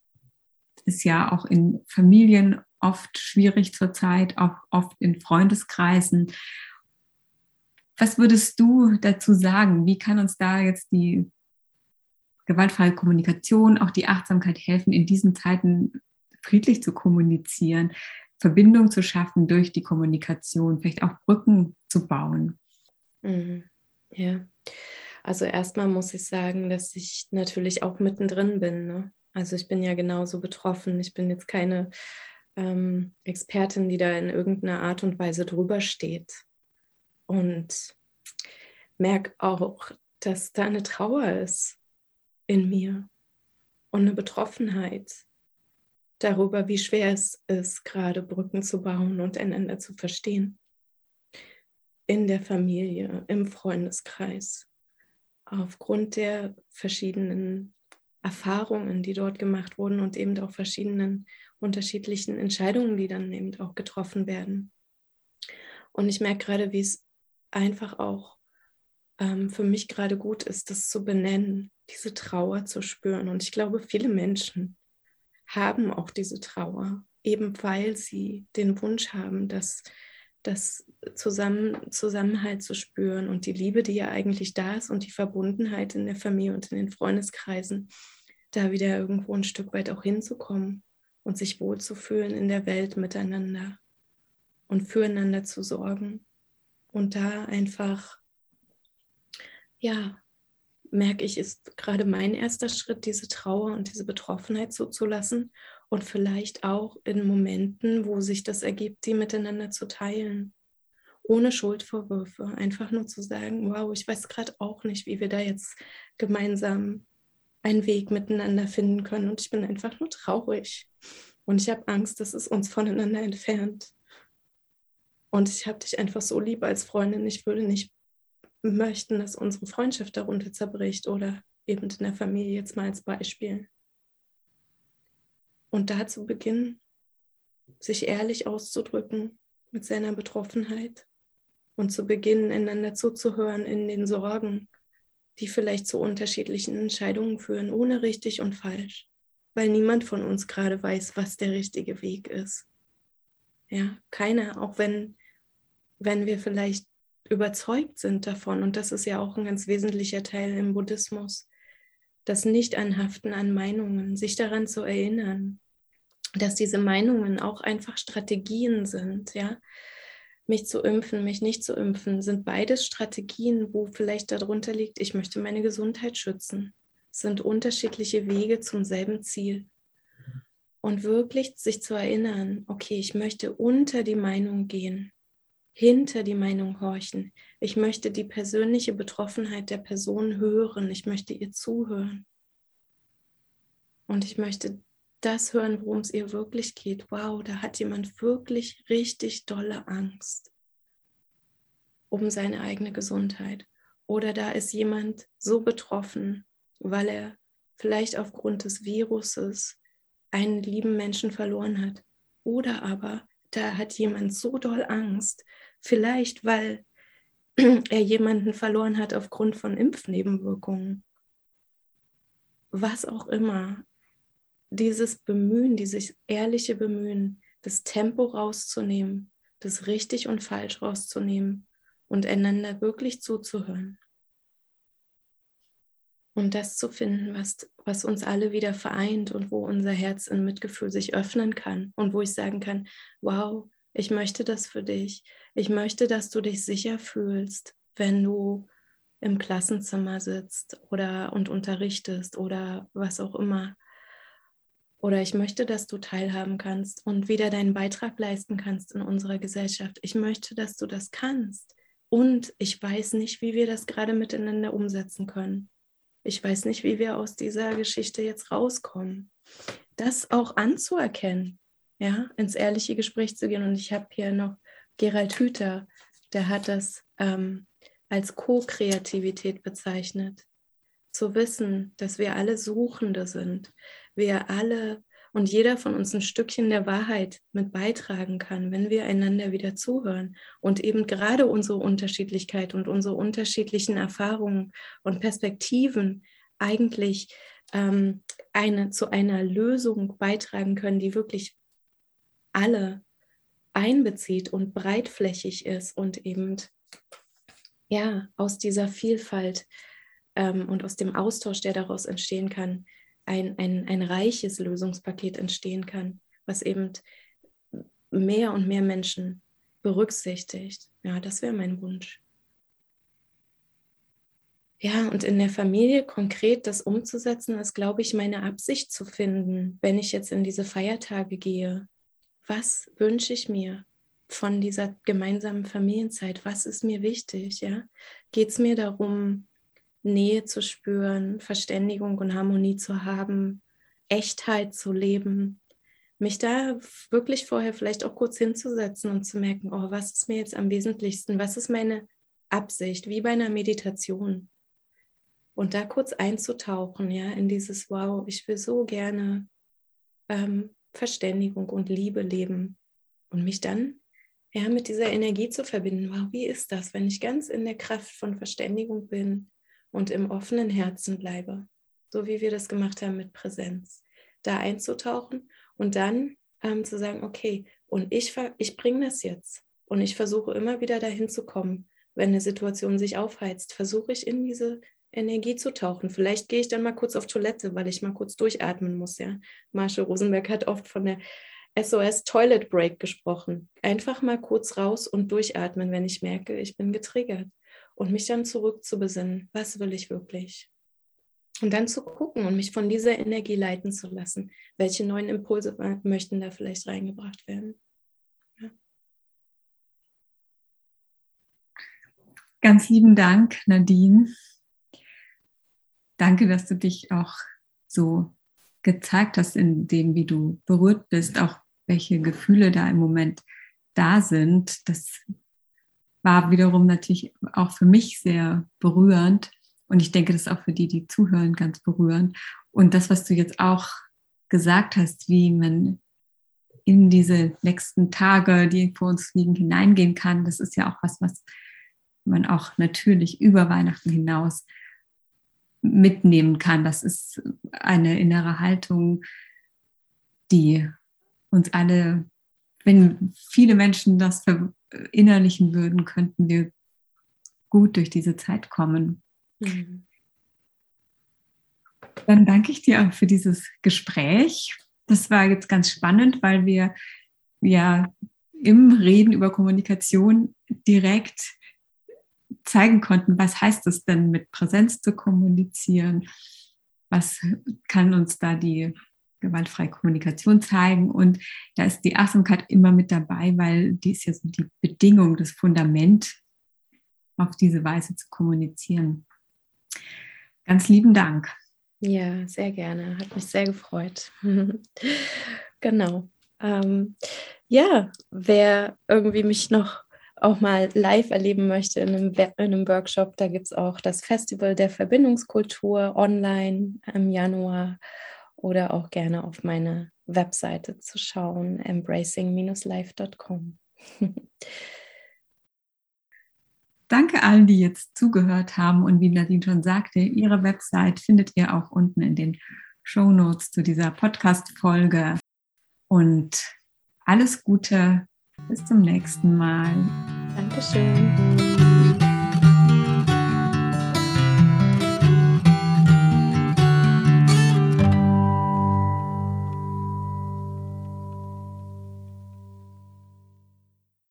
ist ja auch in Familien oft schwierig zurzeit, auch oft in Freundeskreisen. Was würdest du dazu sagen? Wie kann uns da jetzt die gewaltfreie Kommunikation, auch die Achtsamkeit helfen, in diesen Zeiten friedlich zu kommunizieren, Verbindung zu schaffen durch die Kommunikation, vielleicht auch Brücken zu bauen? Mhm. Ja, also erstmal muss ich sagen, dass ich natürlich auch mittendrin bin. Ne? Also ich bin ja genauso betroffen. Ich bin jetzt keine ähm, Expertin, die da in irgendeiner Art und Weise drüber steht. Und merke auch, dass da eine Trauer ist in mir und eine Betroffenheit darüber, wie schwer es ist, gerade Brücken zu bauen und einander zu verstehen. In der Familie, im Freundeskreis, aufgrund der verschiedenen Erfahrungen, die dort gemacht wurden und eben auch verschiedenen unterschiedlichen Entscheidungen, die dann eben auch getroffen werden. Und ich merke gerade, wie es einfach auch ähm, für mich gerade gut ist, das zu benennen, diese Trauer zu spüren. Und ich glaube, viele Menschen haben auch diese Trauer, eben weil sie den Wunsch haben, dass das Zusammen Zusammenhalt zu spüren und die Liebe, die ja eigentlich da ist und die Verbundenheit in der Familie und in den Freundeskreisen, da wieder irgendwo ein Stück weit auch hinzukommen und sich wohlzufühlen in der Welt miteinander und füreinander zu sorgen. Und da einfach, ja, merke ich, ist gerade mein erster Schritt, diese Trauer und diese Betroffenheit zuzulassen und vielleicht auch in Momenten, wo sich das ergibt, die miteinander zu teilen. Ohne Schuldvorwürfe, einfach nur zu sagen, wow, ich weiß gerade auch nicht, wie wir da jetzt gemeinsam einen Weg miteinander finden können. Und ich bin einfach nur traurig. Und ich habe Angst, dass es uns voneinander entfernt. Und ich habe dich einfach so lieb als Freundin. Ich würde nicht möchten, dass unsere Freundschaft darunter zerbricht oder eben in der Familie jetzt mal als Beispiel. Und da zu beginnen, sich ehrlich auszudrücken mit seiner Betroffenheit und zu beginnen, einander zuzuhören in den Sorgen, die vielleicht zu unterschiedlichen Entscheidungen führen, ohne richtig und falsch, weil niemand von uns gerade weiß, was der richtige Weg ist. Ja, keiner, auch wenn, wenn wir vielleicht überzeugt sind davon, und das ist ja auch ein ganz wesentlicher Teil im Buddhismus, das Nicht-Anhaften an Meinungen, sich daran zu erinnern, dass diese Meinungen auch einfach Strategien sind, ja, mich zu impfen, mich nicht zu impfen, sind beides Strategien, wo vielleicht darunter liegt, ich möchte meine Gesundheit schützen. Es sind unterschiedliche Wege zum selben Ziel. Und wirklich sich zu erinnern, okay, ich möchte unter die Meinung gehen, hinter die Meinung horchen. Ich möchte die persönliche Betroffenheit der Person hören. Ich möchte ihr zuhören. Und ich möchte das hören, worum es ihr wirklich geht. Wow, da hat jemand wirklich richtig dolle Angst um seine eigene Gesundheit. Oder da ist jemand so betroffen, weil er vielleicht aufgrund des Viruses einen lieben Menschen verloren hat. Oder aber da hat jemand so doll Angst, vielleicht weil er jemanden verloren hat aufgrund von Impfnebenwirkungen. Was auch immer. Dieses Bemühen, dieses ehrliche Bemühen, das Tempo rauszunehmen, das richtig und falsch rauszunehmen und einander wirklich zuzuhören. Und das zu finden, was, was uns alle wieder vereint und wo unser Herz in Mitgefühl sich öffnen kann und wo ich sagen kann, wow, ich möchte das für dich. Ich möchte, dass du dich sicher fühlst, wenn du im Klassenzimmer sitzt oder und unterrichtest oder was auch immer. Oder ich möchte, dass du teilhaben kannst und wieder deinen Beitrag leisten kannst in unserer Gesellschaft. Ich möchte, dass du das kannst. Und ich weiß nicht, wie wir das gerade miteinander umsetzen können. Ich weiß nicht, wie wir aus dieser Geschichte jetzt rauskommen. Das auch anzuerkennen, ja, ins ehrliche Gespräch zu gehen. Und ich habe hier noch Gerald Hüther, der hat das ähm, als Co-Kreativität bezeichnet. Zu wissen, dass wir alle Suchende sind, wir alle und jeder von uns ein Stückchen der Wahrheit mit beitragen kann, wenn wir einander wieder zuhören und eben gerade unsere Unterschiedlichkeit und unsere unterschiedlichen Erfahrungen und Perspektiven eigentlich ähm, eine, zu einer Lösung beitragen können, die wirklich alle einbezieht und breitflächig ist und eben ja aus dieser Vielfalt ähm, und aus dem Austausch, der daraus entstehen kann, ein, ein, ein reiches Lösungspaket entstehen kann, was eben mehr und mehr Menschen berücksichtigt. Ja, das wäre mein Wunsch. Ja, und in der Familie konkret das umzusetzen, ist, glaube ich, meine Absicht zu finden, wenn ich jetzt in diese Feiertage gehe. Was wünsche ich mir von dieser gemeinsamen Familienzeit? Was ist mir wichtig? Ja? Geht es mir darum, Nähe zu spüren, Verständigung und Harmonie zu haben, Echtheit zu leben, mich da wirklich vorher vielleicht auch kurz hinzusetzen und zu merken, oh, was ist mir jetzt am wesentlichsten, was ist meine Absicht, wie bei einer Meditation. Und da kurz einzutauchen, ja, in dieses Wow, ich will so gerne ähm, Verständigung und Liebe leben. Und mich dann ja mit dieser Energie zu verbinden. Wow, wie ist das, wenn ich ganz in der Kraft von Verständigung bin, und im offenen Herzen bleibe, so wie wir das gemacht haben mit Präsenz, da einzutauchen und dann ähm, zu sagen, okay, und ich, ich bringe das jetzt und ich versuche immer wieder dahin zu kommen, wenn eine Situation sich aufheizt, versuche ich in diese Energie zu tauchen. Vielleicht gehe ich dann mal kurz auf Toilette, weil ich mal kurz durchatmen muss. Ja, Marshall Rosenberg hat oft von der SOS Toilet Break gesprochen. Einfach mal kurz raus und durchatmen, wenn ich merke, ich bin getriggert und mich dann zurück zu besinnen, was will ich wirklich? Und dann zu gucken und mich von dieser Energie leiten zu lassen, welche neuen Impulse möchten da vielleicht reingebracht werden. Ja. Ganz lieben Dank, Nadine. Danke, dass du dich auch so gezeigt hast, in dem, wie du berührt bist, auch welche Gefühle da im Moment da sind. Das war wiederum natürlich auch für mich sehr berührend. Und ich denke, das ist auch für die, die zuhören, ganz berührend. Und das, was du jetzt auch gesagt hast, wie man in diese nächsten Tage, die vor uns liegen, hineingehen kann, das ist ja auch was, was man auch natürlich über Weihnachten hinaus mitnehmen kann. Das ist eine innere Haltung, die uns alle, wenn viele Menschen das innerlichen würden, könnten wir gut durch diese Zeit kommen. Mhm. Dann danke ich dir auch für dieses Gespräch. Das war jetzt ganz spannend, weil wir ja im Reden über Kommunikation direkt zeigen konnten, was heißt es denn mit Präsenz zu kommunizieren? Was kann uns da die gewaltfreie Kommunikation zeigen. Und da ist die Achtsamkeit immer mit dabei, weil die ist ja so die Bedingung, das Fundament, auf diese Weise zu kommunizieren. Ganz lieben Dank. Ja, sehr gerne. Hat mich sehr gefreut. genau. Ähm, ja, wer irgendwie mich noch auch mal live erleben möchte in einem, in einem Workshop, da gibt es auch das Festival der Verbindungskultur online im Januar oder auch gerne auf meine Webseite zu schauen, embracing-life.com. Danke allen, die jetzt zugehört haben. Und wie Nadine schon sagte, ihre Website findet ihr auch unten in den Show Notes zu dieser Podcast-Folge. Und alles Gute. Bis zum nächsten Mal. Dankeschön.